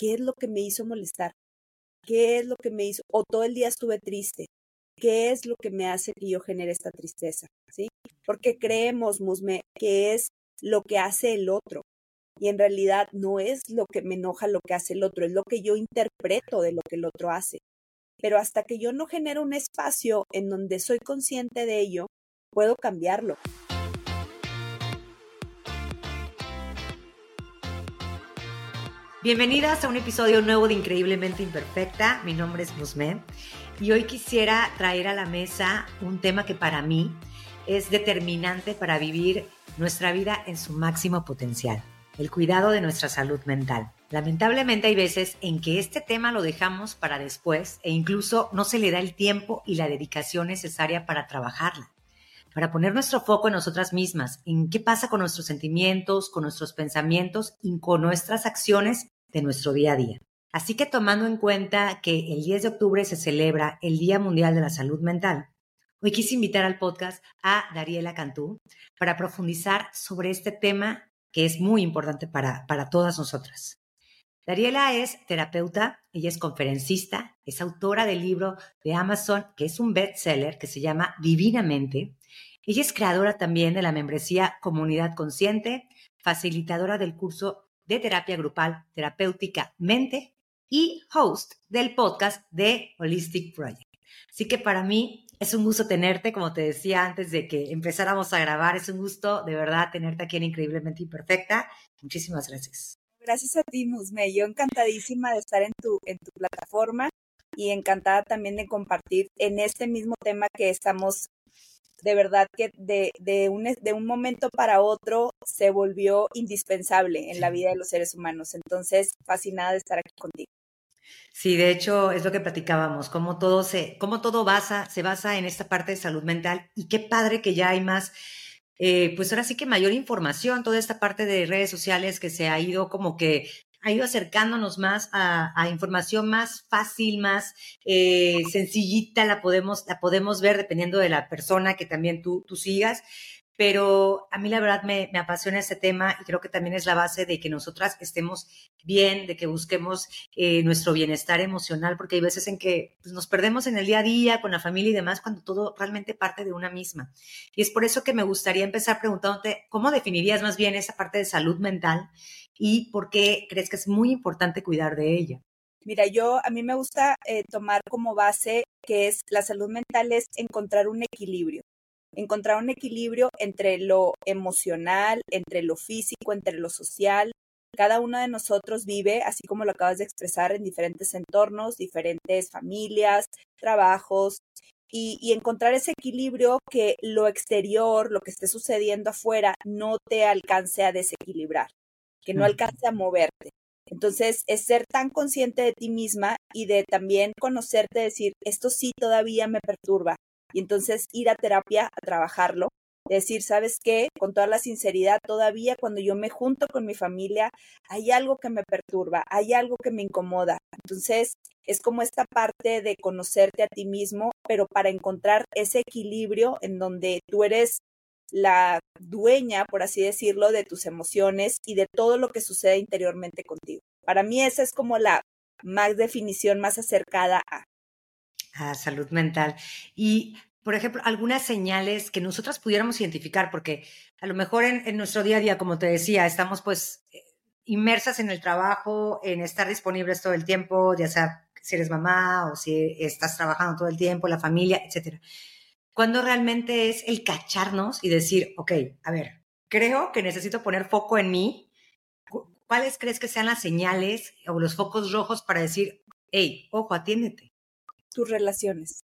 ¿qué es lo que me hizo molestar? ¿Qué es lo que me hizo? O todo el día estuve triste. ¿Qué es lo que me hace que yo genere esta tristeza? ¿Sí? Porque creemos, Musme, que es lo que hace el otro. Y en realidad no es lo que me enoja lo que hace el otro, es lo que yo interpreto de lo que el otro hace. Pero hasta que yo no genero un espacio en donde soy consciente de ello, puedo cambiarlo. Bienvenidas a un episodio nuevo de Increíblemente Imperfecta. Mi nombre es Musme y hoy quisiera traer a la mesa un tema que para mí es determinante para vivir nuestra vida en su máximo potencial, el cuidado de nuestra salud mental. Lamentablemente hay veces en que este tema lo dejamos para después e incluso no se le da el tiempo y la dedicación necesaria para trabajarla para poner nuestro foco en nosotras mismas, en qué pasa con nuestros sentimientos, con nuestros pensamientos y con nuestras acciones de nuestro día a día. Así que tomando en cuenta que el 10 de octubre se celebra el Día Mundial de la Salud Mental, hoy quise invitar al podcast a Dariela Cantú para profundizar sobre este tema que es muy importante para, para todas nosotras. Dariela es terapeuta, ella es conferencista, es autora del libro de Amazon, que es un bestseller que se llama Divinamente, ella es creadora también de la membresía Comunidad Consciente, facilitadora del curso de terapia grupal terapéutica Mente y host del podcast de Holistic Project. Así que para mí es un gusto tenerte, como te decía antes de que empezáramos a grabar, es un gusto de verdad tenerte aquí en Increíblemente Imperfecta. Muchísimas gracias. Gracias a ti, Musme. Yo encantadísima de estar en tu, en tu plataforma y encantada también de compartir en este mismo tema que estamos de verdad que de, de, un, de un momento para otro se volvió indispensable en la vida de los seres humanos. Entonces, fascinada de estar aquí contigo. Sí, de hecho es lo que platicábamos, cómo todo se, cómo todo basa, se basa en esta parte de salud mental y qué padre que ya hay más, eh, pues ahora sí que mayor información, toda esta parte de redes sociales que se ha ido como que ha ido acercándonos más a, información más fácil, más eh, sencillita, la podemos, la podemos ver dependiendo de la persona que también tú, tú sigas. Pero a mí la verdad me, apasiona este tema y creo que también es la base de que nosotras estemos bien, de que busquemos eh, nuestro bienestar emocional, porque hay veces en que pues, nos perdemos en el día a día con la familia y demás cuando todo realmente parte de una misma. Y es por eso que me gustaría empezar preguntándote cómo definirías más bien esa parte de salud mental y por qué crees que es muy importante cuidar de ella. Mira, yo a mí me gusta eh, tomar como base que es la salud mental es encontrar un equilibrio, encontrar un equilibrio entre lo emocional, entre lo físico, entre lo social. Cada uno de nosotros vive, así como lo acabas de expresar, en diferentes entornos, diferentes familias, trabajos, y, y, encontrar ese equilibrio que lo exterior, lo que esté sucediendo afuera, no te alcance a desequilibrar que no alcance a moverte. Entonces, es ser tan consciente de ti misma y de también conocerte, decir, esto sí todavía me perturba. Y entonces ir a terapia a trabajarlo. Decir, ¿sabes qué? Con toda la sinceridad, todavía cuando yo me junto con mi familia, hay algo que me perturba, hay algo que me incomoda. Entonces, es como esta parte de conocerte a ti mismo, pero para encontrar ese equilibrio en donde tú eres la dueña, por así decirlo, de tus emociones y de todo lo que sucede interiormente contigo. Para mí esa es como la más definición más acercada a. A salud mental. Y, por ejemplo, algunas señales que nosotras pudiéramos identificar, porque a lo mejor en, en nuestro día a día, como te decía, estamos pues eh, inmersas en el trabajo, en estar disponibles todo el tiempo, ya sea si eres mamá o si estás trabajando todo el tiempo, la familia, etcétera cuando realmente es el cacharnos y decir, ok, a ver, creo que necesito poner foco en mí. ¿Cuáles crees que sean las señales o los focos rojos para decir, hey, ojo, atiéndete? Tus relaciones.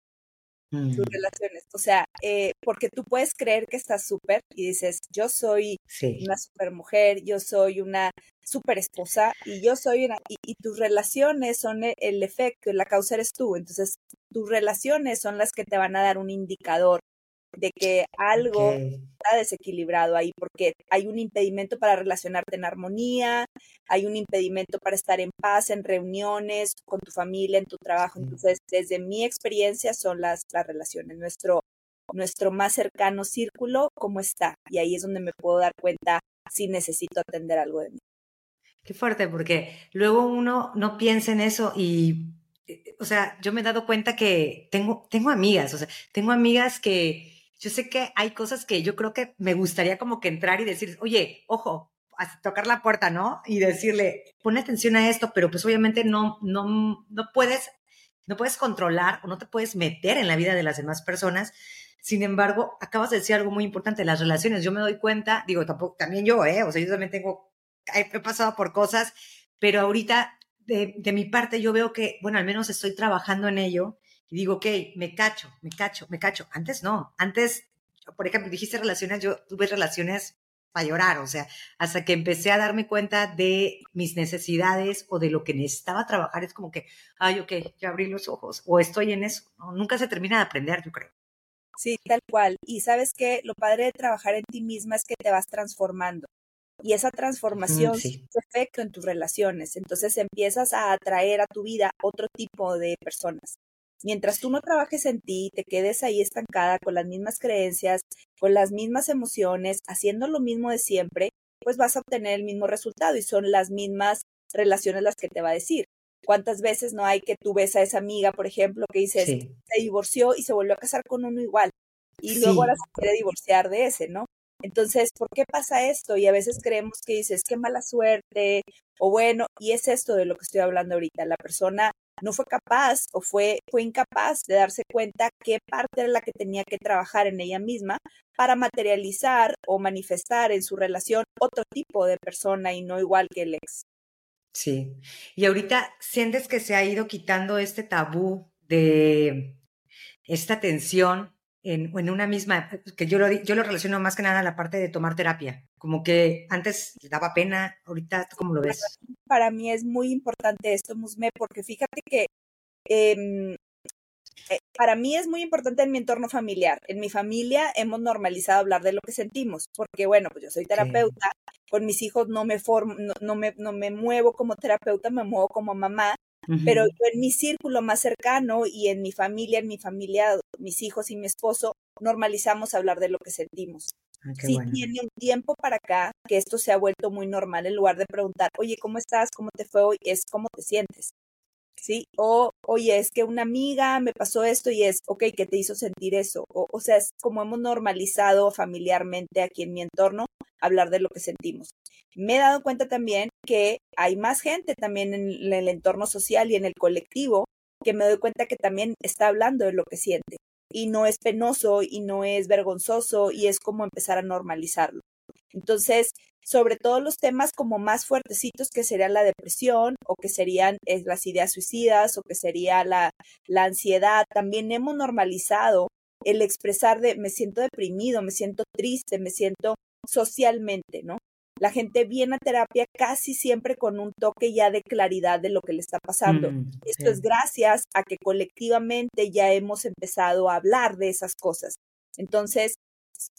Tus mm. relaciones. O sea, eh, porque tú puedes creer que estás súper y dices, yo soy una super mujer, yo soy una super esposa y yo soy una. Y, y, tus relaciones son e, el efecto, la causa eres tú. Entonces, tus relaciones son las que te van a dar un indicador de que algo está desequilibrado ahí, porque hay un impedimento para relacionarte en armonía, hay un impedimento para estar en paz en reuniones, con tu familia, en tu trabajo. Entonces, desde mi experiencia son las, las relaciones, nuestro, nuestro más cercano círculo, cómo está. Y ahí es donde me puedo dar cuenta si necesito atender algo de mí. Qué fuerte, porque luego uno no piensa en eso y, eh, o sea, yo me he dado cuenta que tengo, tengo amigas, o sea, tengo amigas que yo sé que hay cosas que yo creo que me gustaría como que entrar y decir, oye, ojo, tocar la puerta, ¿no? Y decirle, pone atención a esto, pero pues obviamente no, no, no puedes, no puedes controlar o no te puedes meter en la vida de las demás personas. Sin embargo, acabas de decir algo muy importante, las relaciones. Yo me doy cuenta, digo, tampoco, también yo, ¿eh? O sea, yo también tengo, he pasado por cosas, pero ahorita de, de mi parte yo veo que, bueno, al menos estoy trabajando en ello y digo, ok, me cacho, me cacho, me cacho. Antes no, antes, por ejemplo, dijiste relaciones, yo tuve relaciones para llorar, o sea, hasta que empecé a darme cuenta de mis necesidades o de lo que necesitaba trabajar, es como que, ay, ok, ya abrí los ojos o estoy en eso. Nunca se termina de aprender, yo creo. Sí, tal cual. Y sabes que lo padre de trabajar en ti misma es que te vas transformando. Y esa transformación sí. efecto en tus relaciones. Entonces empiezas a atraer a tu vida otro tipo de personas. Mientras tú no trabajes en ti, te quedes ahí estancada con las mismas creencias, con las mismas emociones, haciendo lo mismo de siempre, pues vas a obtener el mismo resultado y son las mismas relaciones las que te va a decir. ¿Cuántas veces no hay que tú ves a esa amiga, por ejemplo, que dices, se divorció y se volvió a casar con uno igual? Y luego ahora se quiere divorciar de ese, ¿no? Entonces, ¿por qué pasa esto? Y a veces creemos que dices, qué mala suerte, o bueno, y es esto de lo que estoy hablando ahorita. La persona no fue capaz o fue, fue incapaz de darse cuenta qué parte era la que tenía que trabajar en ella misma para materializar o manifestar en su relación otro tipo de persona y no igual que el ex. Sí. Y ahorita sientes que se ha ido quitando este tabú de esta tensión en, en, una misma, que yo lo, yo lo relaciono más que nada a la parte de tomar terapia, como que antes daba pena, ahorita ¿cómo lo ves? Para mí es muy importante esto, Musme, porque fíjate que eh, para mí es muy importante en mi entorno familiar. En mi familia hemos normalizado hablar de lo que sentimos, porque bueno, pues yo soy terapeuta, con mis hijos no me formo, no, no, me, no me muevo como terapeuta, me muevo como mamá, pero yo en mi círculo más cercano y en mi familia, en mi familia, mis hijos y mi esposo, normalizamos hablar de lo que sentimos. Ah, sí, bueno. tiene un tiempo para acá que esto se ha vuelto muy normal en lugar de preguntar, oye, ¿cómo estás? ¿Cómo te fue hoy? Es cómo te sientes. ¿Sí? O, oye, es que una amiga me pasó esto y es, ok, ¿qué te hizo sentir eso? O, o sea, es como hemos normalizado familiarmente aquí en mi entorno hablar de lo que sentimos. Me he dado cuenta también que hay más gente también en el entorno social y en el colectivo que me doy cuenta que también está hablando de lo que siente y no es penoso y no es vergonzoso y es como empezar a normalizarlo. Entonces, sobre todo los temas como más fuertecitos que serían la depresión o que serían eh, las ideas suicidas o que sería la, la ansiedad, también hemos normalizado el expresar de me siento deprimido, me siento triste, me siento socialmente, ¿no? La gente viene a terapia casi siempre con un toque ya de claridad de lo que le está pasando. Mm, Esto sí. es gracias a que colectivamente ya hemos empezado a hablar de esas cosas. Entonces,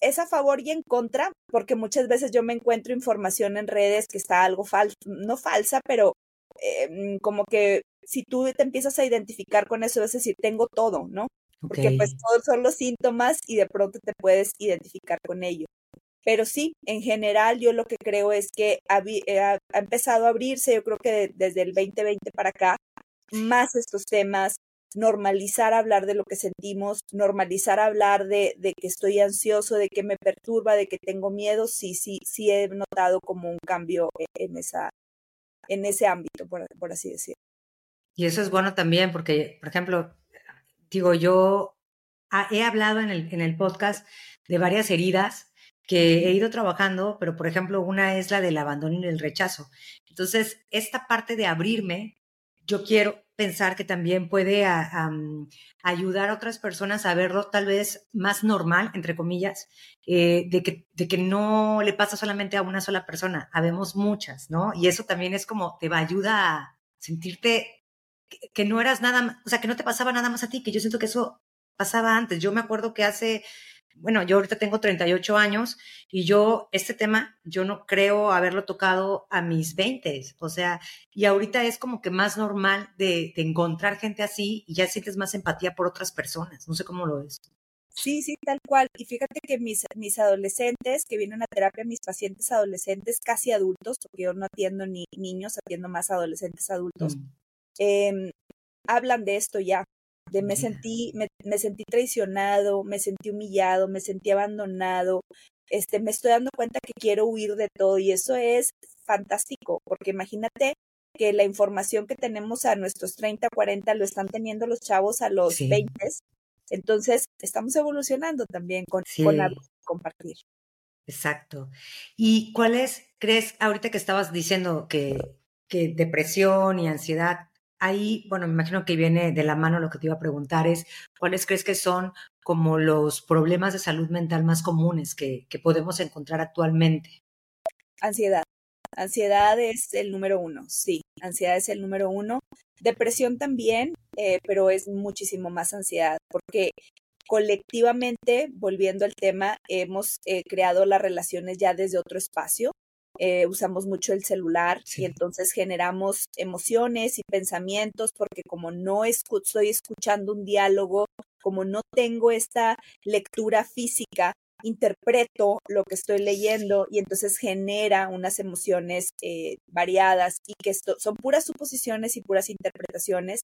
es a favor y en contra, porque muchas veces yo me encuentro información en redes que está algo falso, no falsa, pero eh, como que si tú te empiezas a identificar con eso, es decir, tengo todo, ¿no? Porque pues todos son los síntomas y de pronto te puedes identificar con ello. Pero sí, en general yo lo que creo es que ha, eh, ha- ha empezado a abrirse, yo creo que de- desde el 2020 para acá, más estos temas, normalizar hablar de lo que sentimos, normalizar hablar de, de que estoy ansioso, de que me perturba, de que tengo miedo, sí, sí, sí he notado como un cambio e- en, esa, en ese ámbito, por, por así decirlo. Y eso es bueno también porque, por ejemplo, digo, yo he hablado en el, en el podcast de varias heridas que he ido trabajando, pero por ejemplo, una es la del abandono y el rechazo. Entonces, esta parte de abrirme, yo quiero pensar que también puede a- am, ayudar a otras personas a verlo tal vez más normal, entre comillas, eh, de, que, no le pasa solamente a una sola persona, habemos muchas, ¿no? Y eso también es como te va a ayudar a sentirte que, que no eras nada, o sea, que no te pasaba nada más a ti, que yo siento que eso pasaba antes. Yo me acuerdo que hace, bueno, yo ahorita tengo 38 años y yo, este tema, yo no creo haberlo tocado a mis 20, o sea, y ahorita es como que más normal de, de encontrar gente así y ya sientes más empatía por otras personas. No sé cómo lo ves. Sí, sí, tal cual. Y fíjate que mis, mis adolescentes que vienen a terapia, mis pacientes adolescentes casi adultos, porque yo no atiendo ni niños, atiendo más adolescentes adultos, mm. em, hablan de esto ya, de me sentí, me, me, sentí traicionado, me sentí humillado, me sentí abandonado, este, me estoy dando cuenta que quiero huir de todo y eso es fantástico, porque imagínate que la información que tenemos a nuestros 30, 40 lo están teniendo los chavos a los 20. Entonces, estamos evolucionando también con, con compartir. Exacto. ¿Y cuáles crees, ahorita que estabas diciendo que, que depresión y ansiedad, ahí, bueno, me imagino que viene de la mano lo que te iba a preguntar es, ¿cuáles crees que son como los problemas de salud mental más comunes que, podemos encontrar actualmente? Ansiedad. Ansiedad es el número uno, sí, ansiedad es el número uno. Depresión también, eh, pero es muchísimo más ansiedad, porque colectivamente, volviendo al tema, hemos eh, creado las relaciones ya desde otro espacio. Eh, usamos mucho el celular y entonces generamos emociones y pensamientos porque como no estoy escuchando un diálogo, como no tengo esta lectura física, interpreto lo que estoy leyendo y entonces genera unas emociones eh, variadas y que esto, son puras suposiciones y puras interpretaciones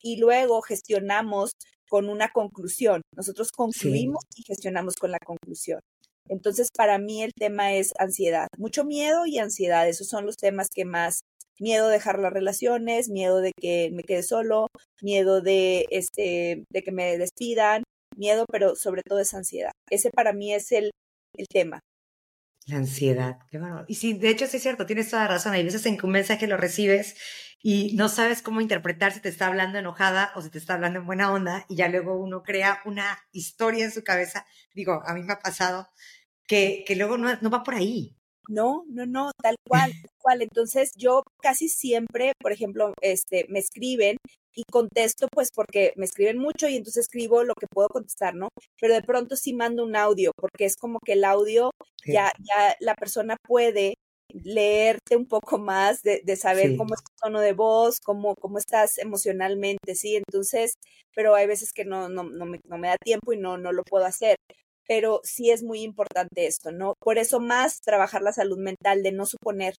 y luego gestionamos con una conclusión. Nosotros concluimos y gestionamos con la conclusión. Entonces, para mí el tema es ansiedad, mucho miedo y ansiedad. Esos son los temas que más miedo de dejar las relaciones, miedo de que me quede solo, miedo de este de que me despidan, miedo, pero sobre todo es ansiedad. Ese para mí es el, el tema. La ansiedad, qué bueno. Y sí, de hecho sí es cierto, tienes toda razón. Hay veces en que un mensaje lo recibes y no sabes cómo interpretar si te está hablando enojada o si te está hablando en buena onda y ya luego uno crea una historia en su cabeza. Digo, a mí me ha pasado que, que luego no, no va por ahí. No, no, no, tal cual, tal cual. Entonces yo casi siempre, por ejemplo, este, me escriben y contesto pues porque me escriben mucho y entonces escribo lo que puedo contestar, ¿no? Pero de pronto sí mando un audio porque es como que el audio ya, ya la persona puede leerte un poco más, de, de saber cómo es tu tono de voz, cómo, cómo estás emocionalmente, ¿sí? Entonces, pero hay veces que no, no, no, me, no me da tiempo y no, no lo puedo hacer pero sí es muy importante esto, ¿no? Por eso más trabajar la salud mental, de no suponer,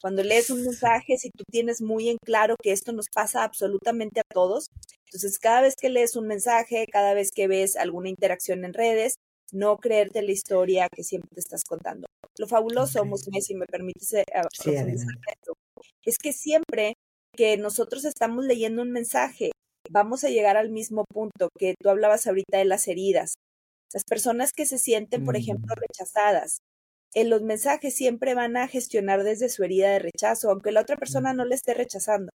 cuando lees un mensaje, si tú tienes muy en claro que esto nos pasa absolutamente a todos, entonces cada vez que lees un mensaje, cada vez que ves alguna interacción en redes, no creerte la historia que siempre te estás contando. Lo fabuloso, okay. si me permites eh, es que siempre que nosotros estamos leyendo un mensaje, vamos a llegar al mismo punto que tú hablabas ahorita de las heridas. Las personas que se sienten, por ejemplo, mm. rechazadas, en los mensajes siempre van a gestionar desde su herida de rechazo, aunque la otra persona no le esté rechazando.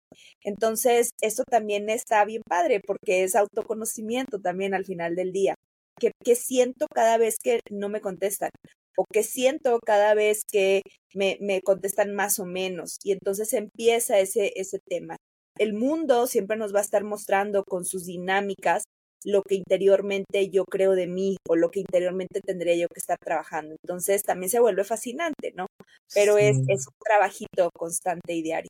Entonces, esto también está bien padre porque es autoconocimiento también al final del día. ¿Qué, siento cada vez que no me contestan? ¿O qué siento cada vez que me, me contestan más o menos? Y entonces empieza ese, ese tema. El mundo siempre nos va a estar mostrando con sus dinámicas lo que interiormente yo creo de mí o lo que interiormente tendría yo que estar trabajando. Entonces también se vuelve fascinante, ¿no? Pero es, es un trabajito constante y diario.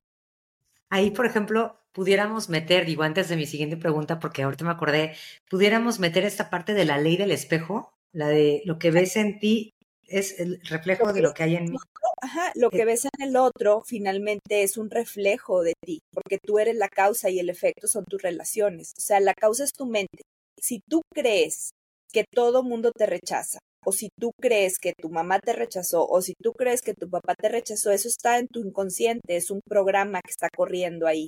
Ahí, por ejemplo, pudiéramos meter, digo, antes de mi siguiente pregunta, porque ahorita me acordé, pudiéramos meter esta parte de la ley del espejo, la de lo que ves en ti es el reflejo de lo que hay en mí. Ajá, lo que ves en el otro finalmente es un reflejo de ti, porque tú eres la causa y el efecto son tus relaciones. O sea, la causa es tu mente si tú crees que todo mundo te rechaza, o si tú crees que tu mamá te rechazó, o si tú crees que tu papá te rechazó, eso está en tu inconsciente, es un programa que está corriendo ahí,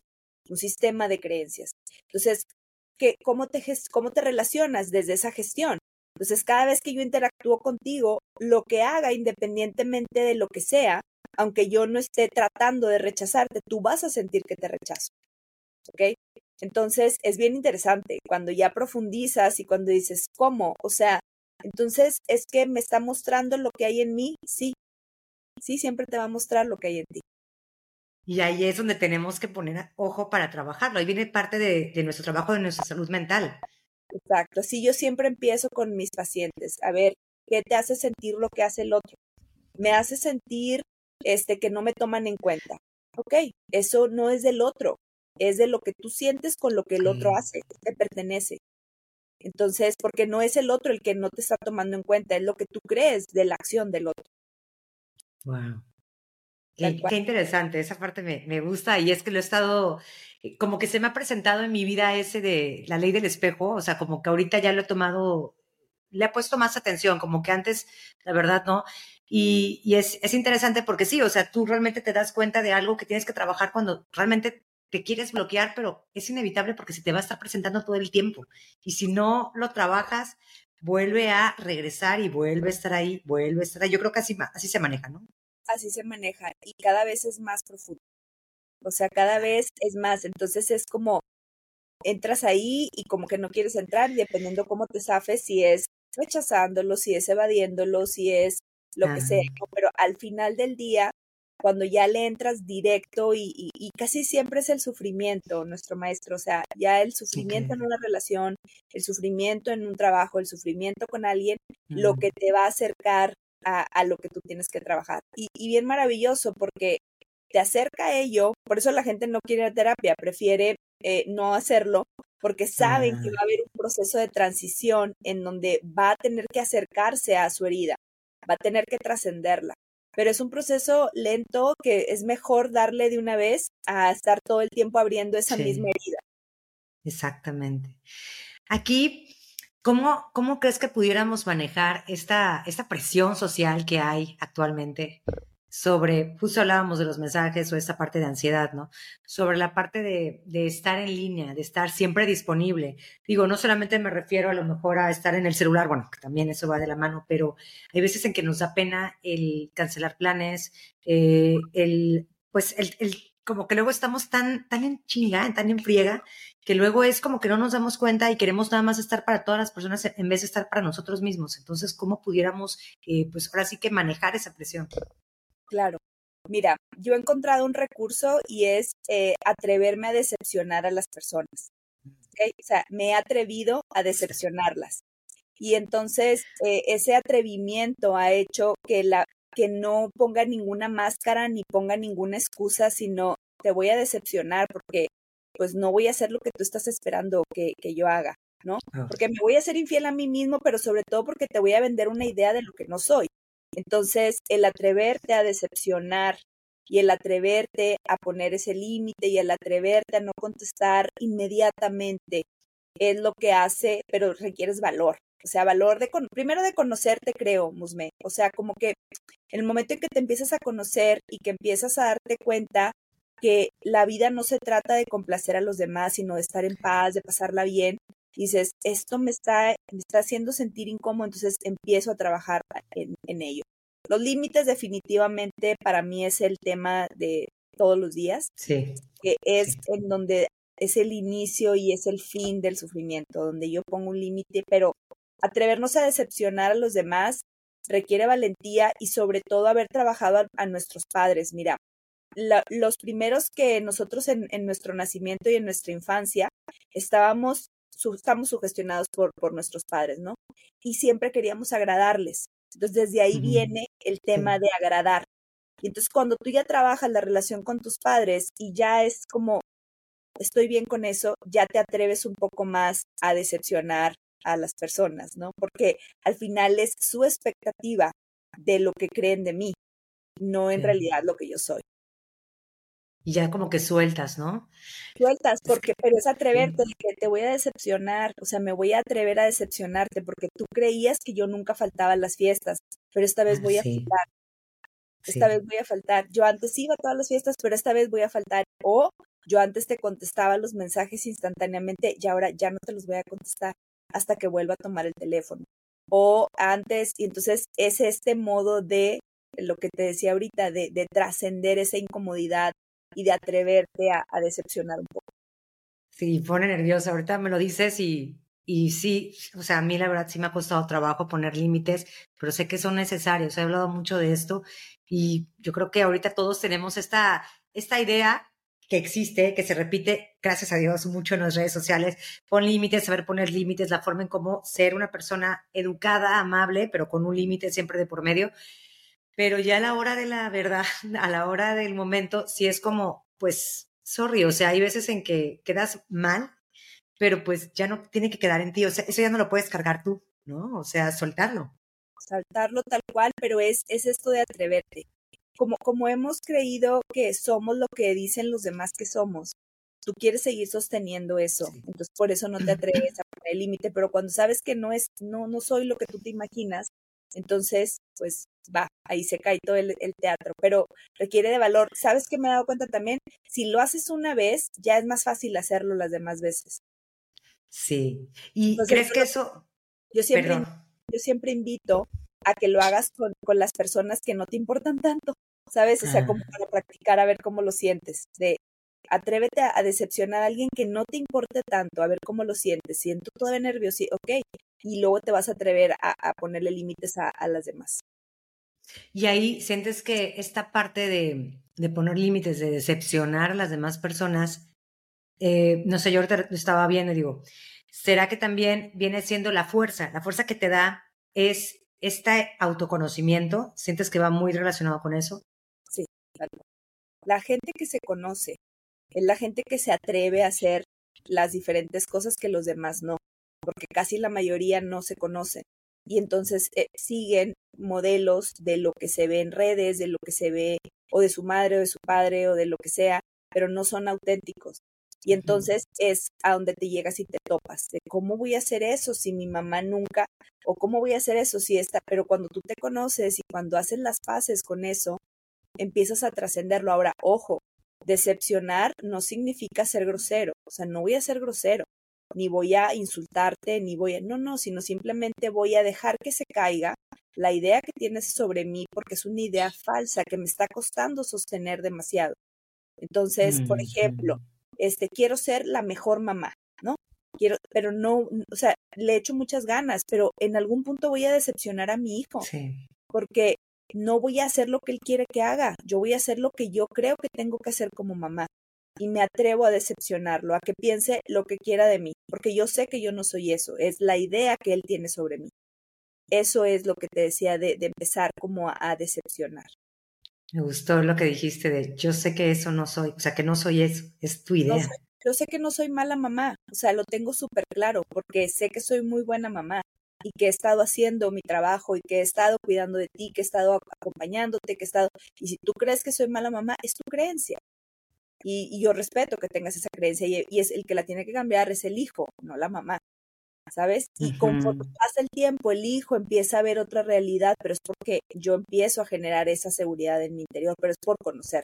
un sistema de creencias. Entonces, ¿qué, cómo, te, ¿cómo te relacionas desde esa gestión? Entonces, cada vez que yo interactúo contigo, lo que haga, independientemente de lo que sea, aunque yo no esté tratando de rechazarte, tú vas a sentir que te rechazo. ¿Ok? Entonces, es bien interesante cuando ya profundizas y cuando dices, ¿cómo? O sea, entonces es que me está mostrando lo que hay en mí, sí, sí, siempre te va a mostrar lo que hay en ti. Y ahí es donde tenemos que poner ojo para trabajarlo. Ahí viene parte de, de nuestro trabajo, de nuestra salud mental. Exacto. Así yo siempre empiezo con mis pacientes. A ver, ¿qué te hace sentir lo que hace el otro? Me hace sentir este que no me toman en cuenta. Ok, eso no es del otro, es de lo que tú sientes con lo que el otro hace, te pertenece. Entonces, porque no es el otro el que no te está tomando en cuenta, es lo que tú crees de la acción del otro. Wow. Qué, interesante, esa parte me, me, gusta y es que lo he estado, eh, como que se me ha presentado en mi vida ese de la ley del espejo, o sea, como que ahorita ya lo he tomado, le he puesto más atención, como que antes, la verdad, no. Y, y es, es interesante porque sí, o sea, tú realmente te das cuenta de algo que tienes que trabajar cuando realmente te quieres bloquear, pero es inevitable porque se te va a estar presentando todo el tiempo. Y si no lo trabajas, vuelve a regresar y vuelve a estar ahí, vuelve a estar ahí. Yo creo que así, así se maneja, ¿no? Así se maneja y cada vez es más profundo. O sea, cada vez es más. Entonces es como entras ahí y como que no quieres entrar y dependiendo cómo te zafes, si es rechazándolo, si es evadiéndolo, si es lo que sea. Pero al final del día cuando ya le entras directo y, casi siempre es el sufrimiento, nuestro maestro, o sea, ya el sufrimiento en una relación, el sufrimiento en un trabajo, el sufrimiento con alguien, lo que te va a acercar a, lo que tú tienes que trabajar. Y, bien maravilloso porque te acerca a ello, por eso la gente no quiere terapia, prefiere eh, no hacerlo, porque saben que va a haber un proceso de transición en donde va a tener que acercarse a su herida, va a tener que trascenderla pero es un proceso lento que es mejor darle de una vez a estar todo el tiempo abriendo esa misma herida. Exactamente. Aquí, ¿cómo, ¿cómo crees que pudiéramos manejar esta, esta presión social que hay actualmente sobre, justo hablábamos de los mensajes o esta parte de ansiedad, ¿no? Sobre la parte de, estar en línea, de estar siempre disponible. Digo, no solamente me refiero a lo mejor a estar en el celular, bueno, que también eso va de la mano, pero hay veces en que nos da pena el cancelar planes, eh, el, pues el, el, como que luego estamos tan, tan en chinga, tan en friega, que luego es como que no nos damos cuenta y queremos nada más estar para todas las personas en vez de estar para nosotros mismos. Entonces, ¿cómo pudiéramos, eh, pues ahora sí que manejar esa presión? Claro. Mira, yo he encontrado un recurso y es eh, atreverme a decepcionar a las personas. O sea, me he atrevido a decepcionarlas. Y entonces eh, ese atrevimiento ha hecho que, la, que no ponga ninguna máscara ni ponga ninguna excusa, sino te voy a decepcionar porque pues no voy a hacer lo que tú estás esperando que, que yo haga, ¿no? Ah. Porque me voy a ser infiel a mí mismo, pero sobre todo porque te voy a vender una idea de lo que no soy. Entonces, el atreverte a decepcionar y el atreverte a poner ese límite y el atreverte a no contestar inmediatamente es lo que hace, pero requieres valor. O sea, valor de, primero de conocerte, creo, Musme. O sea, como que en el momento en que te empiezas a conocer y que empiezas a darte cuenta que la vida no se trata de complacer a los demás, sino de estar en paz, de pasarla bien, dices, esto me está, me está haciendo sentir incómodo, entonces empiezo a trabajar en, en ello. Los límites definitivamente para mí es el tema de todos los días, sí, que es en donde es el inicio y es el fin del sufrimiento, donde yo pongo un límite, pero atrevernos a decepcionar a los demás requiere valentía y sobre todo haber trabajado a, nuestros padres. Mira, los primeros que nosotros en, en, nuestro nacimiento y en nuestra infancia estábamos estamos sugestionados por, por nuestros padres, ¿no? Y siempre queríamos agradarles. Entonces, desde ahí viene el tema de agradar. Y entonces, cuando tú ya trabajas la relación con tus padres y ya es como, estoy bien con eso, ya te atreves un poco más a decepcionar a las personas, ¿no? Porque al final es su expectativa de lo que creen de mí, no en realidad lo que yo soy y ya como que sueltas, ¿no? Sueltas, porque, pero es atreverte de que te voy a decepcionar, o sea, me voy a atrever a decepcionarte porque tú creías que yo nunca faltaba a las fiestas, pero esta vez ah, voy a faltar. Esta vez voy a faltar. Yo antes iba a todas las fiestas, pero esta vez voy a faltar. O yo antes te contestaba los mensajes instantáneamente y ahora ya no te los voy a contestar hasta que vuelva a tomar el teléfono. O antes, y entonces es este modo de lo que te decía ahorita, de, de trascender esa incomodidad, y de atreverte a, decepcionar un poco. Sí, pone nerviosa. Ahorita me lo dices y, y sí, o sea, a mí la verdad sí me ha costado trabajo poner límites, pero sé que son necesarios. He hablado mucho de esto y yo creo que ahorita todos tenemos esta, esta idea que existe, que se repite, gracias a Dios, mucho en las redes sociales. Pon límites, saber poner límites, la forma en cómo ser una persona educada, amable, pero con un límite siempre de por medio pero ya a la hora de la verdad, a la hora del momento, sí es como, pues, sorry, o sea, hay veces en que quedas mal, pero pues ya no tiene que quedar en ti, o sea, eso ya no lo puedes cargar tú, ¿no? O sea, soltarlo. Soltarlo tal cual, pero es, es esto de atreverte. Como, como hemos creído que somos lo que dicen los demás que somos, tú quieres seguir sosteniendo eso, entonces por eso no te atreves a poner el límite, pero cuando sabes que no es, no, no soy lo que tú te imaginas, entonces, pues va, ahí se cae todo el, teatro, pero requiere de valor. ¿Sabes qué me he dado cuenta también? Si lo haces una vez, ya es más fácil hacerlo las demás veces. Sí. ¿Y crees que eso... Yo siempre, yo siempre invito a que lo hagas con, con, las personas que no te importan tanto, ¿sabes? O sea, como ah. para practicar a ver cómo lo sientes, de atrévete a, decepcionar a alguien que no te importe tanto, a ver cómo lo sientes, siento todavía nervioso, ok, y luego te vas a atrever a, ponerle límites a, las demás. Y ahí sientes que esta parte de, poner límites, de decepcionar a las demás personas, eh, no sé, yo ahorita estaba viendo y digo, ¿será que también viene siendo la fuerza? La fuerza que te da es este autoconocimiento, ¿sientes que va muy relacionado con eso? Sí, La gente que se conoce es la gente que se atreve a hacer las diferentes cosas que los demás no, porque casi la mayoría no se conocen y entonces eh, siguen modelos de lo que se ve en redes, de lo que se ve o de su madre o de su padre o de lo que sea, pero no son auténticos. Y entonces es a donde te llegas y te topas, de cómo voy a hacer eso si mi mamá nunca, o cómo voy a hacer eso si está, pero cuando tú te conoces y cuando haces las paces con eso, empiezas a trascenderlo. Ahora, ojo, decepcionar no significa ser grosero, o sea, no voy a ser grosero, ni voy a insultarte, ni voy a, no, no, sino simplemente voy a dejar que se caiga la idea que tienes sobre mí porque es una idea falsa que me está costando sostener demasiado. Entonces, por ejemplo, este, quiero ser la mejor mamá, ¿no? Quiero, pero no, o sea, le echo muchas ganas, pero en algún punto voy a decepcionar a mi hijo. Porque no voy a hacer lo que él quiere que haga, yo voy a hacer lo que yo creo que tengo que hacer como mamá. Y me atrevo a decepcionarlo, a que piense lo que quiera de mí, porque yo sé que yo no soy eso, es la idea que él tiene sobre mí. Eso es lo que te decía de, empezar como a, decepcionar. Me gustó lo que dijiste de yo sé que eso no soy, o sea, que no soy eso, es tu idea. yo sé que no soy mala mamá, o sea, lo tengo súper claro, porque sé que soy muy buena mamá, y que he estado haciendo mi trabajo y que he estado cuidando de ti, que he estado acompañándote, que he estado... Y si tú crees que soy mala mamá, es tu creencia. Y, yo respeto que tengas esa creencia y, es el que la tiene que cambiar es el hijo, no la mamá. ¿Sabes? Y conforme pasa el tiempo, el hijo empieza a ver otra realidad, pero es porque yo empiezo a generar esa seguridad en mi interior, pero es por conocer.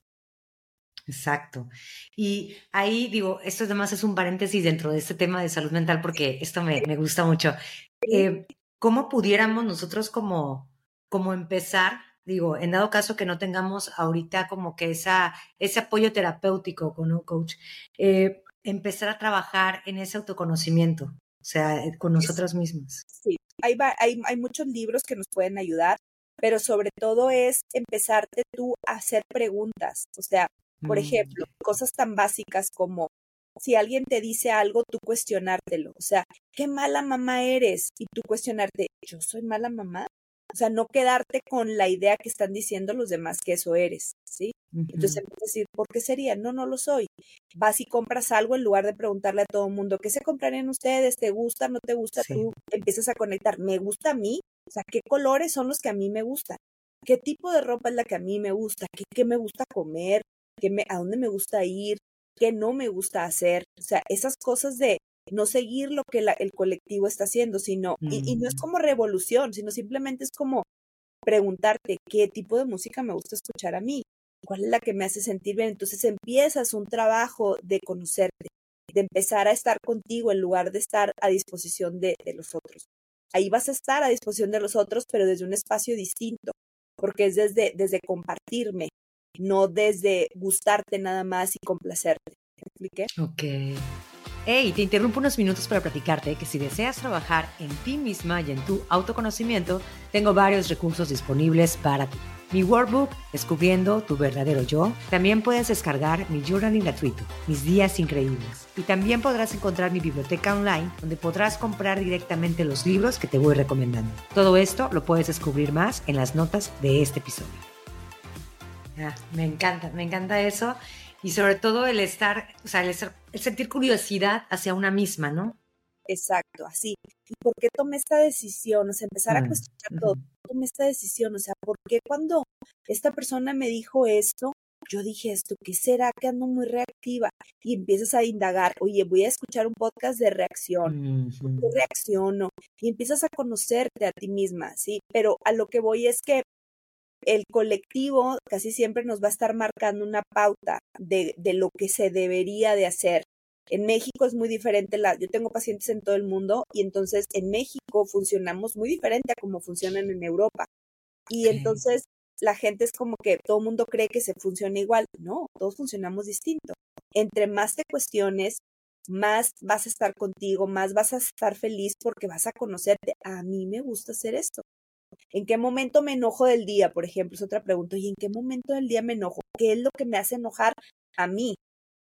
Exacto. Y ahí digo, esto además es un paréntesis dentro de este tema de salud mental porque esto me, me gusta mucho. Eh, ¿Cómo pudiéramos nosotros como, como empezar? Digo, en dado caso que no tengamos ahorita como que esa, ese apoyo terapéutico con un coach, eh, empezar a trabajar en ese autoconocimiento, o sea, eh, con nosotros mismos. Sí, hay, hay, hay muchos libros que nos pueden ayudar, pero sobre todo es empezarte tú a hacer preguntas. O sea, por mm. ejemplo, cosas tan básicas como si alguien te dice algo, tú cuestionártelo. O sea, qué mala mamá eres y tú cuestionarte, yo soy mala mamá. O sea, no quedarte con la idea que están diciendo los demás que eso eres, ¿sí? Entonces, decir, ¿por qué sería? No, no lo soy. Vas y compras algo en lugar de preguntarle a todo el mundo, ¿qué se comprarían ustedes? ¿Te gusta? ¿No te gusta? Tú empiezas a conectar, ¿me gusta a mí? O sea, ¿qué colores son los que a mí me gustan? ¿Qué tipo de ropa es la que a mí me gusta? ¿Qué, qué me gusta comer? ¿Qué me, ¿A dónde me gusta ir? que no me gusta hacer. O sea, esas cosas de no seguir lo que el colectivo está haciendo, sino, y, no es mm. como revolución, sino simplemente es como preguntarte qué tipo de música me gusta escuchar a mí, cuál es la que me hace sentir bien. Entonces empiezas un trabajo de conocerte, de empezar a estar contigo en lugar de estar a disposición de, de los otros. Ahí vas a estar a disposición de los otros, pero desde un espacio distinto, porque es desde, desde compartirme, no desde gustarte nada más y complacerte. ¿Me expliqué? Ok. Hey, te interrumpo unos minutos para platicarte que si deseas trabajar en ti misma y en tu autoconocimiento, tengo varios recursos disponibles para ti. Mi workbook, Descubriendo tu verdadero yo. También puedes descargar mi journaling gratuito, mis días increíbles. Y también podrás encontrar mi biblioteca online, donde podrás comprar directamente los libros que te voy recomendando. Todo esto lo puedes descubrir más en las notas de este episodio. Ah, me encanta, me encanta eso. Y sobre todo el estar, o sea, el, sentir curiosidad hacia una misma, ¿no? Exacto, así. ¿Y por qué tomé esta decisión? O sea, empezar a cuestionar todo. Tomé esta decisión, o sea, ¿por qué cuando esta persona me dijo esto, yo dije esto, ¿qué será que ando muy reactiva? Y empiezas a indagar, oye, voy a escuchar un podcast de reacción, ¿qué reacciono? Y empiezas a conocerte a ti misma, ¿sí? Pero a lo que voy es que el colectivo casi siempre nos va a estar marcando una pauta de, de lo que se debería de hacer. En México es muy diferente, la, yo tengo pacientes en todo el mundo y entonces en México funcionamos muy diferente a como funcionan en Europa. Y entonces la gente es como que todo el mundo cree que se funciona igual. No, todos funcionamos distinto. Entre más te cuestiones, más vas a estar contigo, más vas a estar feliz porque vas a conocerte. A mí me gusta hacer esto. ¿En qué momento me enojo del día? Por ejemplo, es otra pregunta. ¿Y en qué momento del día me enojo? ¿Qué es lo que me hace enojar a mí?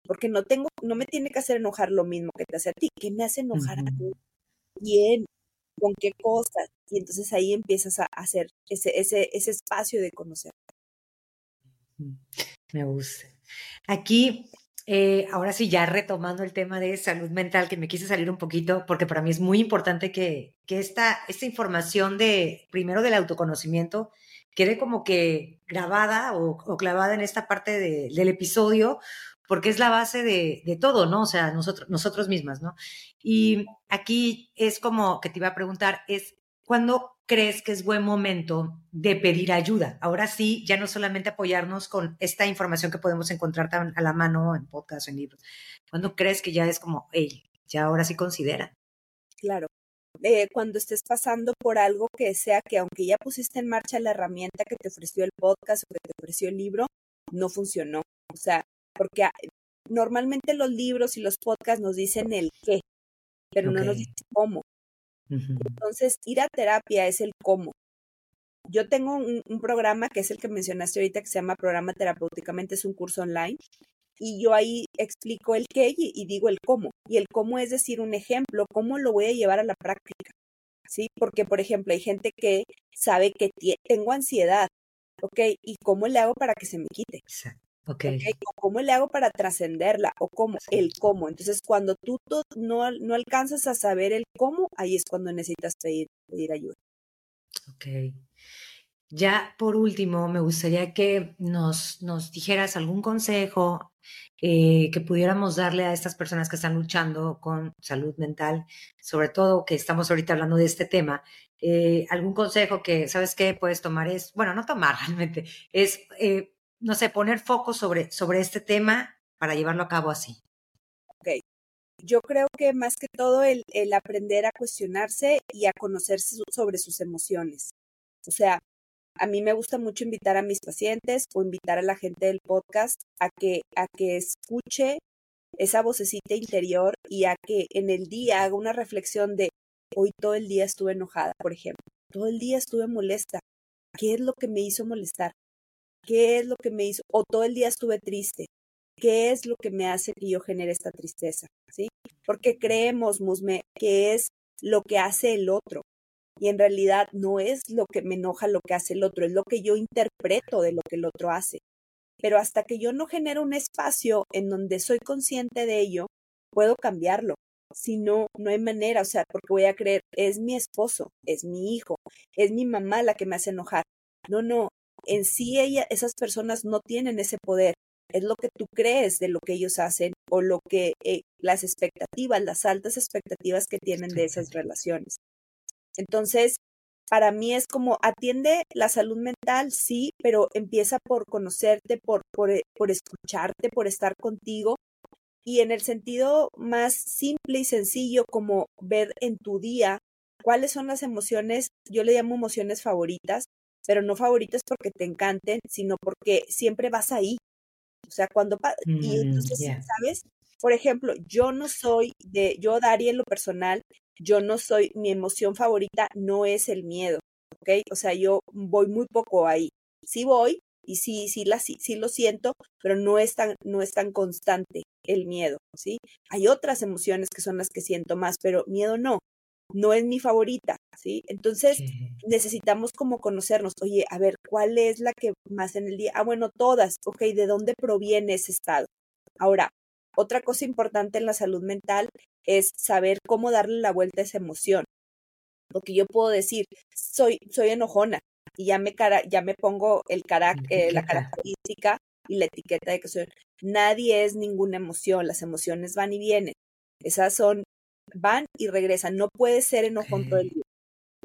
Porque no tengo, no me tiene que hacer enojar lo mismo que te hace a ti. ¿Qué me hace enojar a mí? ¿Quién? ¿Con qué cosas? Y entonces ahí empiezas a hacer ese, ese, ese espacio de conocer. Me gusta. Aquí eh, ahora sí, ya retomando el tema de salud mental, que me quise salir un poquito, porque para mí es muy importante que, que esta, esta información de, primero del autoconocimiento, quede como que grabada o, clavada en esta parte del episodio, porque es la base de, de, todo, ¿no? O sea, nosotros, nosotros mismas, ¿no? Y aquí es como que te iba a preguntar, es cuando crees que es buen momento de pedir ayuda? Ahora sí, ya no solamente apoyarnos con esta información que podemos encontrar a la mano en podcast o en libros. ¿Cuándo crees que ya es como, hey, ya ahora sí considera? Claro. Eh, cuando estés pasando por algo que sea que aunque ya pusiste en marcha la herramienta que te ofreció el podcast o que te ofreció el libro, no funcionó. O sea, porque normalmente los libros y los podcasts nos dicen el qué, pero no nos dicen cómo. Entonces, ir a terapia es el cómo. Yo tengo un, programa que es el que mencionaste ahorita, que se llama Programa Terapéuticamente, es un curso online, y yo ahí explico el qué y, digo el cómo. Y el cómo es decir un ejemplo, cómo lo voy a llevar a la práctica. ¿Sí? Porque, por ejemplo, hay gente que sabe que tengo ansiedad, ¿ok? ¿Y cómo le hago para que se me quite? Okay. ¿Cómo le hago para trascenderla? O cómo, el cómo. Entonces, cuando tú no, no alcanzas a saber el cómo, ahí es cuando necesitas pedir, pedir ayuda. Ok. Ya por último, me gustaría que nos, nos dijeras algún consejo eh, que pudiéramos darle a estas personas que están luchando con salud mental, sobre todo que estamos ahorita hablando de este tema. Eh, algún consejo que, ¿sabes qué? Puedes tomar es, bueno, no tomar realmente, es eh, no sé, poner foco sobre, sobre este tema para llevarlo a cabo así? Ok. Yo creo que más que todo el, el aprender a cuestionarse y a conocerse sobre sus emociones. O sea, a mí me gusta mucho invitar a mis pacientes o invitar a la gente del podcast a que, a que escuche esa vocecita interior y a que en el día haga una reflexión de hoy todo el día estuve enojada, por ejemplo. Todo el día estuve molesta. ¿Qué es lo que me hizo molestar? ¿Qué es lo que me hizo? O todo el día estuve triste. ¿Qué es lo que me hace que yo genere esta tristeza? ¿Sí? Porque creemos, Musme, que es lo que hace el otro. Y en realidad no es lo que me enoja lo que hace el otro, es lo que yo interpreto de lo que el otro hace. Pero hasta que yo no genero un espacio en donde soy consciente de ello, puedo cambiarlo. Si no, no hay manera, o sea, porque voy a creer, es mi esposo, es mi hijo, es mi mamá la que me hace enojar. No, no, en sí ella, esas personas no tienen ese poder. Es lo que tú crees de lo que ellos hacen o lo que eh, las expectativas, las altas expectativas que tienen de esas relaciones. Entonces, para mí es como atiende la salud mental, sí, pero empieza por conocerte, por, por, eh, por escucharte, por estar contigo y en el sentido más simple y sencillo como ver en tu día cuáles son las emociones, yo le llamo emociones favoritas, pero no favoritas porque te encanten, sino porque siempre vas ahí. O sea, cuando... y mm, entonces, ¿sabes? Por ejemplo, yo no soy de, yo Dari en lo personal, yo no soy, mi emoción favorita no es el miedo, ¿ok? O sea, yo voy muy poco ahí. Sí voy y sí, sí, la, sí, sí lo siento, pero no es, tan, no es tan constante el miedo, ¿sí? Hay otras emociones que son las que siento más, pero miedo no no es mi favorita, ¿sí? Entonces necesitamos como conocernos, oye, a ver, ¿cuál es la que más en el día? Ah, bueno, todas, ok, ¿de dónde proviene ese estado? Ahora, otra cosa importante en la salud mental es saber cómo darle la vuelta a esa emoción. Porque yo puedo decir, soy, soy enojona y ya me, cara, ya me pongo el eh, la característica y la etiqueta de que soy. Nadie es ninguna emoción, las emociones van y vienen. Esas son, van y regresan. No puede ser enojón todo el día.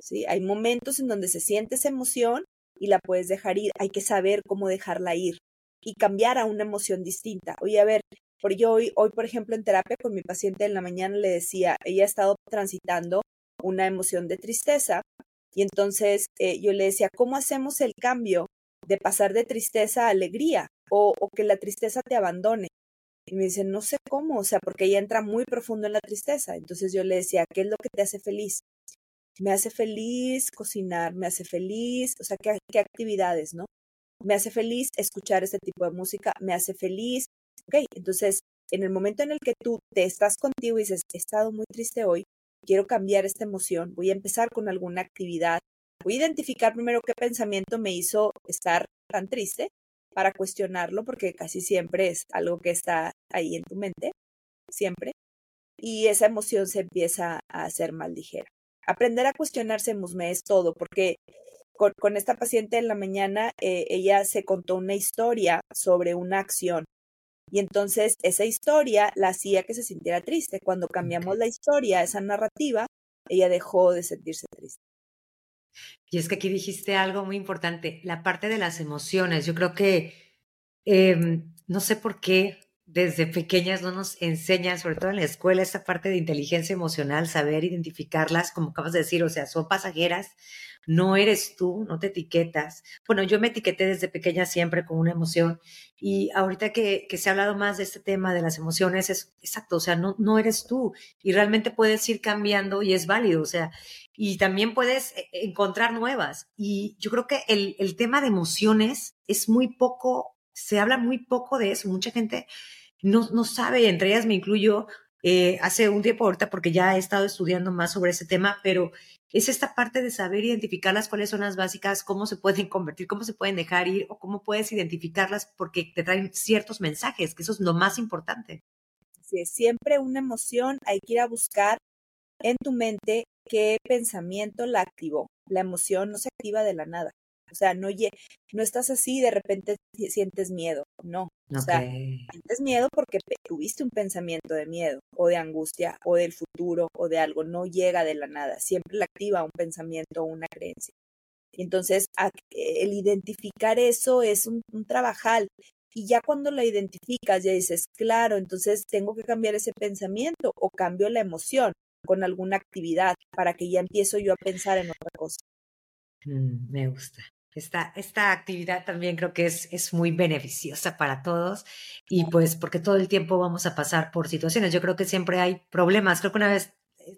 ¿sí? Hay momentos en donde se siente esa emoción y la puedes dejar ir. Hay que saber cómo dejarla ir y cambiar a una emoción distinta. Oye, a ver, por yo hoy, hoy, por ejemplo, en terapia con mi paciente en la mañana le decía, ella ha estado transitando una emoción de tristeza y entonces eh, yo le decía, ¿cómo hacemos el cambio de pasar de tristeza a alegría o, o que la tristeza te abandone? Y me dice, no sé cómo, o sea, porque ella entra muy profundo en la tristeza. Entonces yo le decía, ¿qué es lo que te hace feliz? Me hace feliz cocinar, me hace feliz, o sea, ¿qué, qué actividades, no? Me hace feliz escuchar este tipo de música, me hace feliz Ok, entonces en el momento en el que tú te estás contigo y dices, he estado muy triste hoy, quiero cambiar esta emoción, voy a empezar con alguna actividad, voy a identificar primero qué pensamiento me hizo estar tan triste para cuestionarlo, porque casi siempre es algo que está ahí en tu mente, siempre, y esa emoción se empieza a hacer más ligera. Aprender a cuestionarse me es todo, porque con, esta paciente en la mañana, eh, ella se contó una historia sobre una acción y entonces esa historia la hacía que se sintiera triste. Cuando cambiamos la historia, esa narrativa, ella dejó de sentirse triste. Y es que aquí dijiste algo muy importante, la parte de las emociones. Yo creo que, em, no sé por qué desde pequeñas no nos enseñan, sobre todo en la escuela, esta parte de inteligencia emocional, saber identificarlas, como acabas de decir, o sea, son pasajeras, no eres tú, no te etiquetas. Bueno, yo me etiqueté desde pequeña siempre con una emoción y ahorita que, se ha hablado más de este tema de las emociones, es exacto, o sea, no, no eres tú y realmente puedes ir cambiando y es válido, o sea, y también puedes eh, encontrar nuevas. Y yo creo que el, el tema de emociones es muy poco, se habla muy poco de eso, mucha gente no, no sabe, entre ellas me incluyo, eh, hace un tiempo ahorita porque ya he estado estudiando más sobre ese tema, pero es esta parte de saber identificarlas, cuáles son las básicas, cómo se pueden convertir, cómo se pueden dejar ir o cómo puedes identificarlas porque te traen ciertos mensajes, que eso es lo más importante. Es siempre una emoción, hay que ir a buscar en tu mente qué pensamiento la activó. La emoción no se activa de la nada. O sea, no, no estás así y de repente sientes miedo. No. O sea, sientes miedo porque tuviste un pensamiento de miedo o de angustia o del futuro o de algo. No llega de la nada. Siempre la activa un pensamiento o una creencia. Entonces, el identificar eso es un, un trabajal. Y ya cuando la identificas, ya dices, claro, entonces tengo que cambiar ese pensamiento o cambio la emoción con alguna actividad para que ya empiezo yo a pensar en otra cosa. Mm, me gusta. Esta, esta actividad también creo que es, es muy beneficiosa para todos y pues porque todo el tiempo vamos a pasar por situaciones. Yo creo que siempre hay problemas. Creo que una vez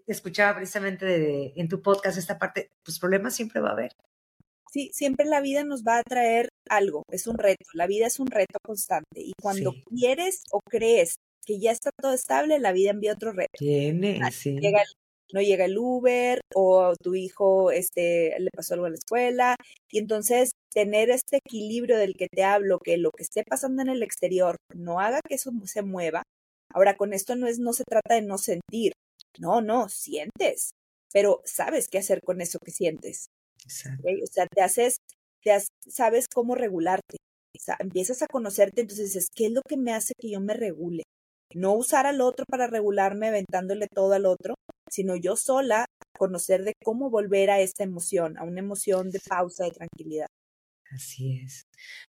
escuchaba precisamente de, en tu podcast esta parte, pues problemas siempre va a haber. Sí, siempre la vida nos va a traer algo, es un reto, la vida es un reto constante y cuando quieres o crees que ya está todo estable, la vida envía otro reto. Tiene, sí no llega el Uber o tu hijo este, le pasó algo en la escuela. Y entonces tener este equilibrio del que te hablo, que lo que esté pasando en el exterior no haga que eso se mueva. Ahora, con esto no, es, no se trata de no sentir. No, no, sientes, pero sabes qué hacer con eso que sientes. O sea, te haces, te sabes cómo regularte. O sea, empiezas a conocerte, entonces dices, ¿qué es lo que me hace que yo me regule? No usar al otro para regularme, aventándole todo al otro, sino yo sola conocer de cómo volver a esta emoción, a una emoción de pausa, de tranquilidad. Así es.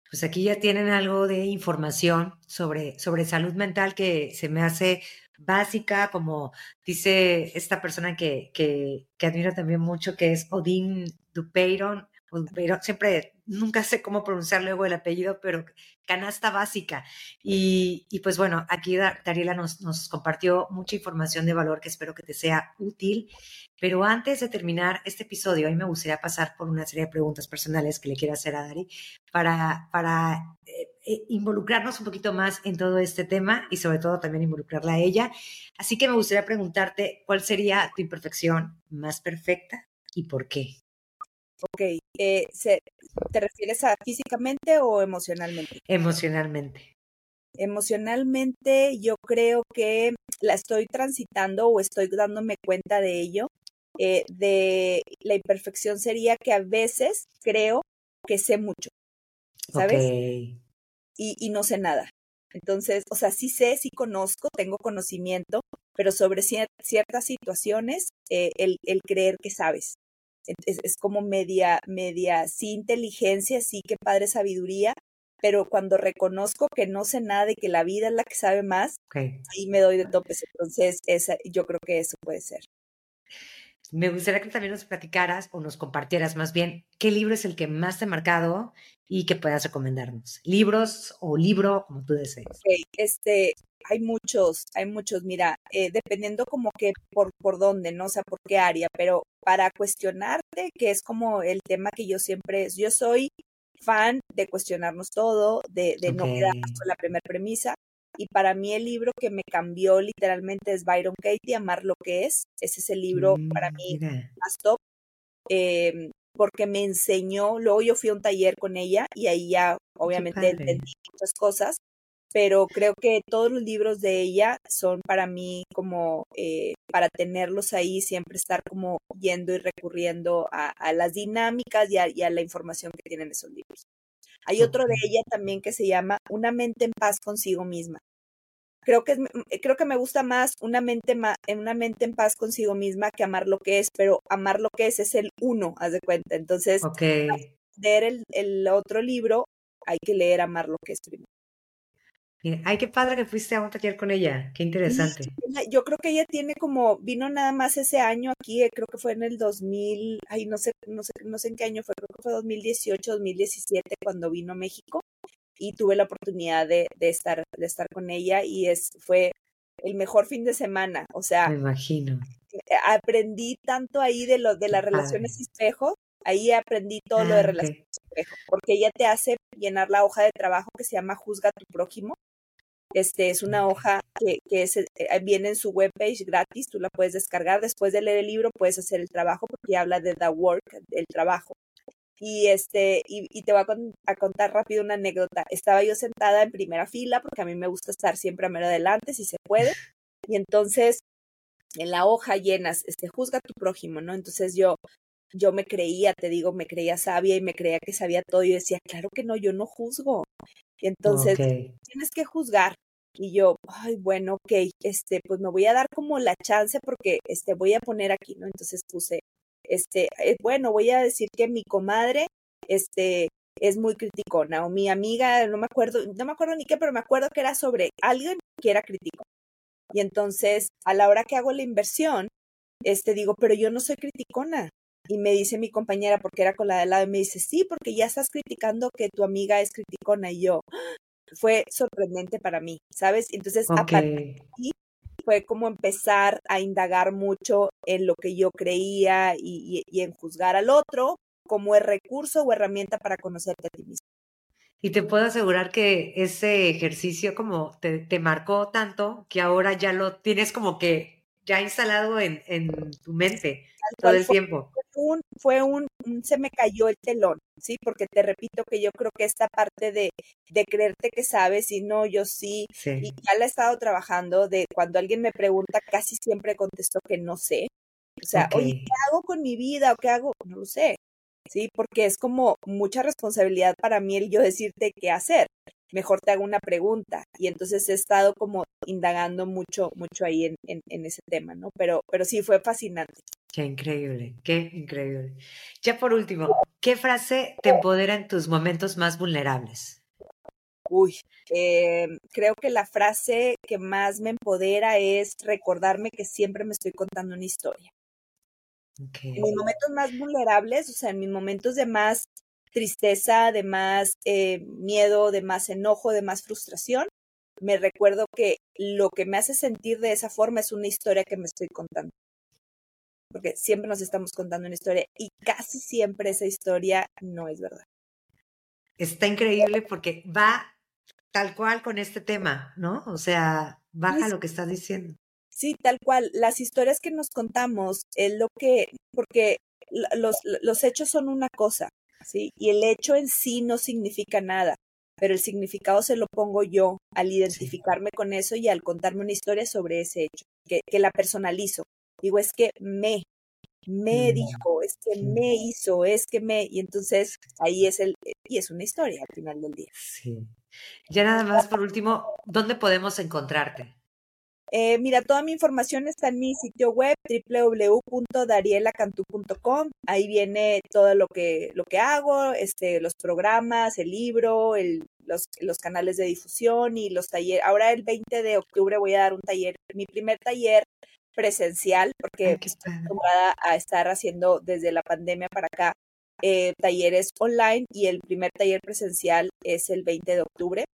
Pues aquí ya tienen algo de información sobre, sobre salud mental que se me hace básica, como dice esta persona que, que, que admiro también mucho, que es Odín Dupeyron, pero siempre, nunca sé cómo pronunciar luego el apellido, pero canasta básica. Y, pues bueno, aquí Dariela nos, nos, compartió mucha información de valor que espero que te sea útil. Pero antes de terminar este episodio, a mí me gustaría pasar por una serie de preguntas personales que le quiero hacer a Dari para, para eh, eh, involucrarnos un poquito más en todo este tema y sobre todo también involucrarla a ella. Así que me gustaría preguntarte cuál sería tu imperfección más perfecta y por qué. Ok, eh, ¿te refieres a físicamente o emocionalmente? Emocionalmente. Emocionalmente yo creo que la estoy transitando o estoy dándome cuenta de ello. Eh, de la imperfección sería que a veces creo que sé mucho, ¿sabes? Y, y no sé nada. Entonces, o sea, sí sé, sí conozco, tengo conocimiento, pero sobre ciertas situaciones, eh, el, el, creer que sabes. Es, es, como media, media, sí inteligencia, sí que padre sabiduría, pero cuando reconozco que no sé nada y que la vida es la que sabe más, ahí me doy de topes. Entonces, esa, yo creo que eso puede ser. Me gustaría que también nos platicaras o nos compartieras más bien qué libro es el que más te ha marcado y que puedas recomendarnos. Libros o libro, como tú desees. Okay. Este, hay muchos, hay muchos. Mira, eh, dependiendo como que por, por dónde, ¿no? O sea, por qué área, pero para cuestionarte, que es como el tema que yo siempre, yo soy fan de cuestionarnos todo, de, de no quedarnos con la primera premisa. Y para mí el libro que me cambió literalmente es Byron Katie, Amar lo que es. Ese es el libro para mí más top. Eh, porque me enseñó, luego yo fui a un taller con ella y ahí ya obviamente entendí muchas cosas, pero creo que todos los libros de ella son para mí como eh, para tenerlos ahí, siempre estar como yendo y recurriendo a, las dinámicas y a, la información que tienen esos libros. Hay otro de ella también que se llama Una mente en paz consigo misma creo que, eh, creo que me gusta más una mente, en una mente en paz consigo misma que amar lo que es, pero amar lo que es es el uno, haz de cuenta. Entonces, okay. leer el, el, otro libro, hay que leer Amar lo que es primero. Ay, qué padre que fuiste a un taller con ella, qué interesante. yo creo que ella tiene como, vino nada más ese año aquí, eh, creo que fue en el 2000, ay, no sé, no sé, no sé en qué año fue, creo que fue 2018, 2017 cuando vino a México y tuve la oportunidad de, de, estar, de estar con ella y es, fue el mejor fin de semana. O sea, me imagino. Eh, aprendí tanto ahí de lo de las relaciones espejo, ahí aprendí todo lo de ah, relaciones espejo, porque ella te hace llenar la hoja de trabajo que se llama Juzga a tu prójimo. Este es una hoja que, que es, eh, viene en su webpage gratis, tú la puedes descargar. Después de leer el libro puedes hacer el trabajo porque habla de the work, el trabajo. Y, este, y, te voy a, contar rápido una anécdota. Estaba yo sentada en primera fila porque a mí me gusta estar siempre a mero adelante, si se puede. Y entonces, en la hoja llenas, este, juzga a tu prójimo, ¿no? Entonces yo, yo me creía, te digo, me creía sabia y me creía que sabía todo. Y decía, claro que no, yo no juzgo. Y entonces, tienes que juzgar. Y yo, ay, bueno, ok, este, pues me voy a dar como la chance porque, este, voy a poner aquí, ¿no? Entonces puse, este, eh, bueno, voy a decir que mi comadre, este, es muy criticona, o mi amiga, no me acuerdo, no me acuerdo ni qué, pero me acuerdo que era sobre alguien que era crítico. Y entonces, a la hora que hago la inversión, este, digo, pero yo no soy criticona. Y me dice mi compañera, porque era con la de lado, y me dice, sí, porque ya estás criticando que tu amiga es criticona. Y yo, fue sorprendente para mí, ¿sabes? Entonces, fue como empezar a indagar mucho en lo que yo creía y, en juzgar al otro como el recurso o herramienta para conocerte a ti mismo. Y te puedo asegurar que ese ejercicio como te, te marcó tanto que ahora ya lo tienes como que ya instalado en, en tu mente todo el tiempo. Fue un, fue un, se me cayó el telón, ¿sí? Porque te repito que yo creo que esta parte de, de creerte que sabes y no, yo sí, y ya la he estado trabajando, de cuando alguien me pregunta, casi siempre contesto que no sé. O sea, oye, ¿qué hago con mi vida o qué hago? No lo sé, ¿sí? Porque es como mucha responsabilidad para mí el yo decirte qué hacer mejor te hago una pregunta. Y entonces he estado como indagando mucho, mucho ahí en, en, ese tema, ¿no? Pero, pero sí, fue fascinante. Qué increíble, qué increíble. Ya por último, ¿qué frase te empodera en tus momentos más vulnerables? Uy, eh, creo que la frase que más me empodera es recordarme que siempre me estoy contando una historia. En mis momentos más vulnerables, o sea, en mis momentos de más tristeza, de más eh, miedo, de más enojo, de más frustración, me recuerdo que lo que me hace sentir de esa forma es una historia que me estoy contando. Porque siempre nos estamos contando una historia y casi siempre esa historia no es verdad. Está increíble porque va tal cual con este tema, ¿no? O sea, baja lo que estás diciendo. Sí, tal cual. Las historias que nos contamos es lo que, porque los, los hechos son una cosa, ¿sí? Y el hecho en sí no significa nada. pero el significado se lo pongo yo al identificarme con eso y al contarme una historia sobre ese hecho, que, que la personalizo. Digo, es que me, me mm, dijo, es que me hizo, es que me, y entonces ahí es el, y es una historia al final del día. Sí. Ya nada más, por último, ¿dónde podemos encontrarte? Eh, mira, toda mi información está en mi sitio web www.darielacantú.com. Ahí viene todo lo que, lo que hago, este, los programas, el libro, el, los, los canales de difusión y los talleres. Ahora el 20 de octubre voy a dar un taller, mi primer taller presencial, porque estoy acostumbrada a estar haciendo desde la pandemia para acá eh, talleres online y el primer taller presencial es el 20 de octubre.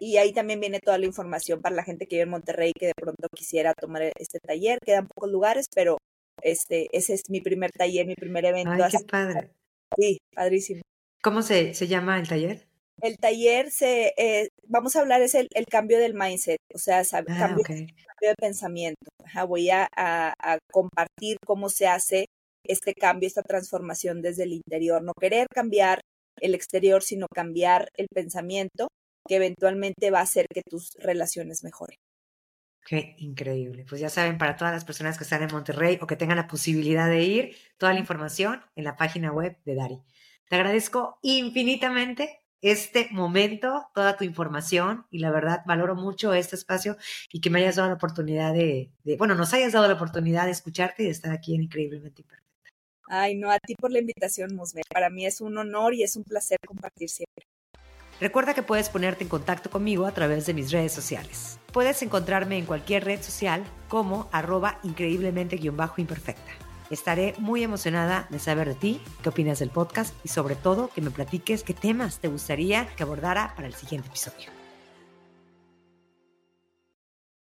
Y ahí también viene toda la información para la gente que vive en Monterrey que de pronto quisiera tomar este taller. Quedan pocos lugares, pero este, ese es mi primer taller, mi primer evento. Ay, qué padre. Sí, padrísimo. ¿Cómo se, se llama el taller? El taller se, eh, vamos a hablar, es el, el, cambio del mindset, o sea, ah, cambio, de pensamiento. voy a, a, a, compartir cómo se hace este cambio, esta transformación desde el interior. No querer cambiar el exterior, sino cambiar el pensamiento que eventualmente va a hacer que tus relaciones mejoren. Qué increíble. Pues ya saben, para todas las personas que están en Monterrey o que tengan la posibilidad de ir, toda la información en la página web de Dari. Te agradezco infinitamente este momento, toda tu información y la verdad valoro mucho este espacio y que me hayas dado la oportunidad de, de bueno, nos hayas dado la oportunidad de escucharte y de estar aquí en Increíblemente Imperfecta. Ay, no, a ti por la invitación, Musme. Para mí es un honor y es un placer compartir siempre. Recuerda que puedes ponerte en contacto conmigo a través de mis redes sociales. Puedes encontrarme en cualquier red social como arroba increíblemente-imperfecta. Estaré muy emocionada de saber de ti, qué opinas del podcast y sobre todo que me platiques qué temas te gustaría que abordara para el siguiente episodio.